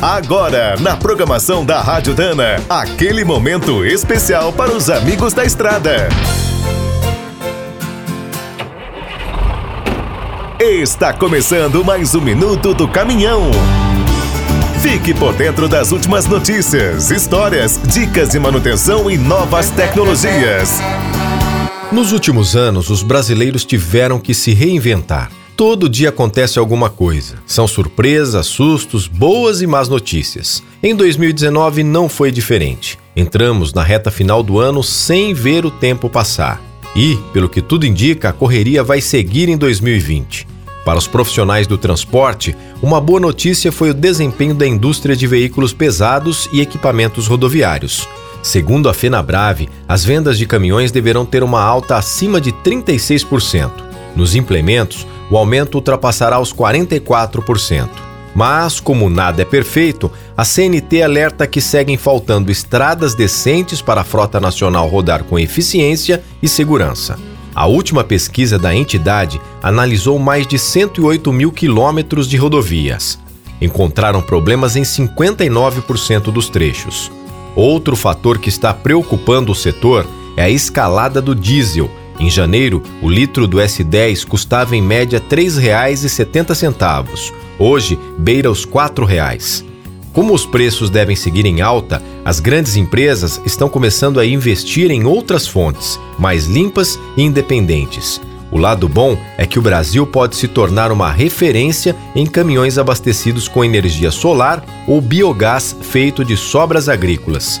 Agora, na programação da Rádio Dana, aquele momento especial para os amigos da estrada. Está começando mais um minuto do caminhão. Fique por dentro das últimas notícias, histórias, dicas de manutenção e novas tecnologias. Nos últimos anos, os brasileiros tiveram que se reinventar. Todo dia acontece alguma coisa. São surpresas, sustos, boas e más notícias. Em 2019 não foi diferente. Entramos na reta final do ano sem ver o tempo passar. E, pelo que tudo indica, a correria vai seguir em 2020. Para os profissionais do transporte, uma boa notícia foi o desempenho da indústria de veículos pesados e equipamentos rodoviários. Segundo a FenaBrave, as vendas de caminhões deverão ter uma alta acima de 36%. Nos implementos, o aumento ultrapassará os 44%. Mas, como nada é perfeito, a CNT alerta que seguem faltando estradas decentes para a frota nacional rodar com eficiência e segurança. A última pesquisa da entidade analisou mais de 108 mil quilômetros de rodovias. Encontraram problemas em 59% dos trechos. Outro fator que está preocupando o setor é a escalada do diesel, em janeiro, o litro do S10 custava em média R$ 3,70. Hoje, beira os R$ 4,00. Como os preços devem seguir em alta, as grandes empresas estão começando a investir em outras fontes, mais limpas e independentes. O lado bom é que o Brasil pode se tornar uma referência em caminhões abastecidos com energia solar ou biogás feito de sobras agrícolas.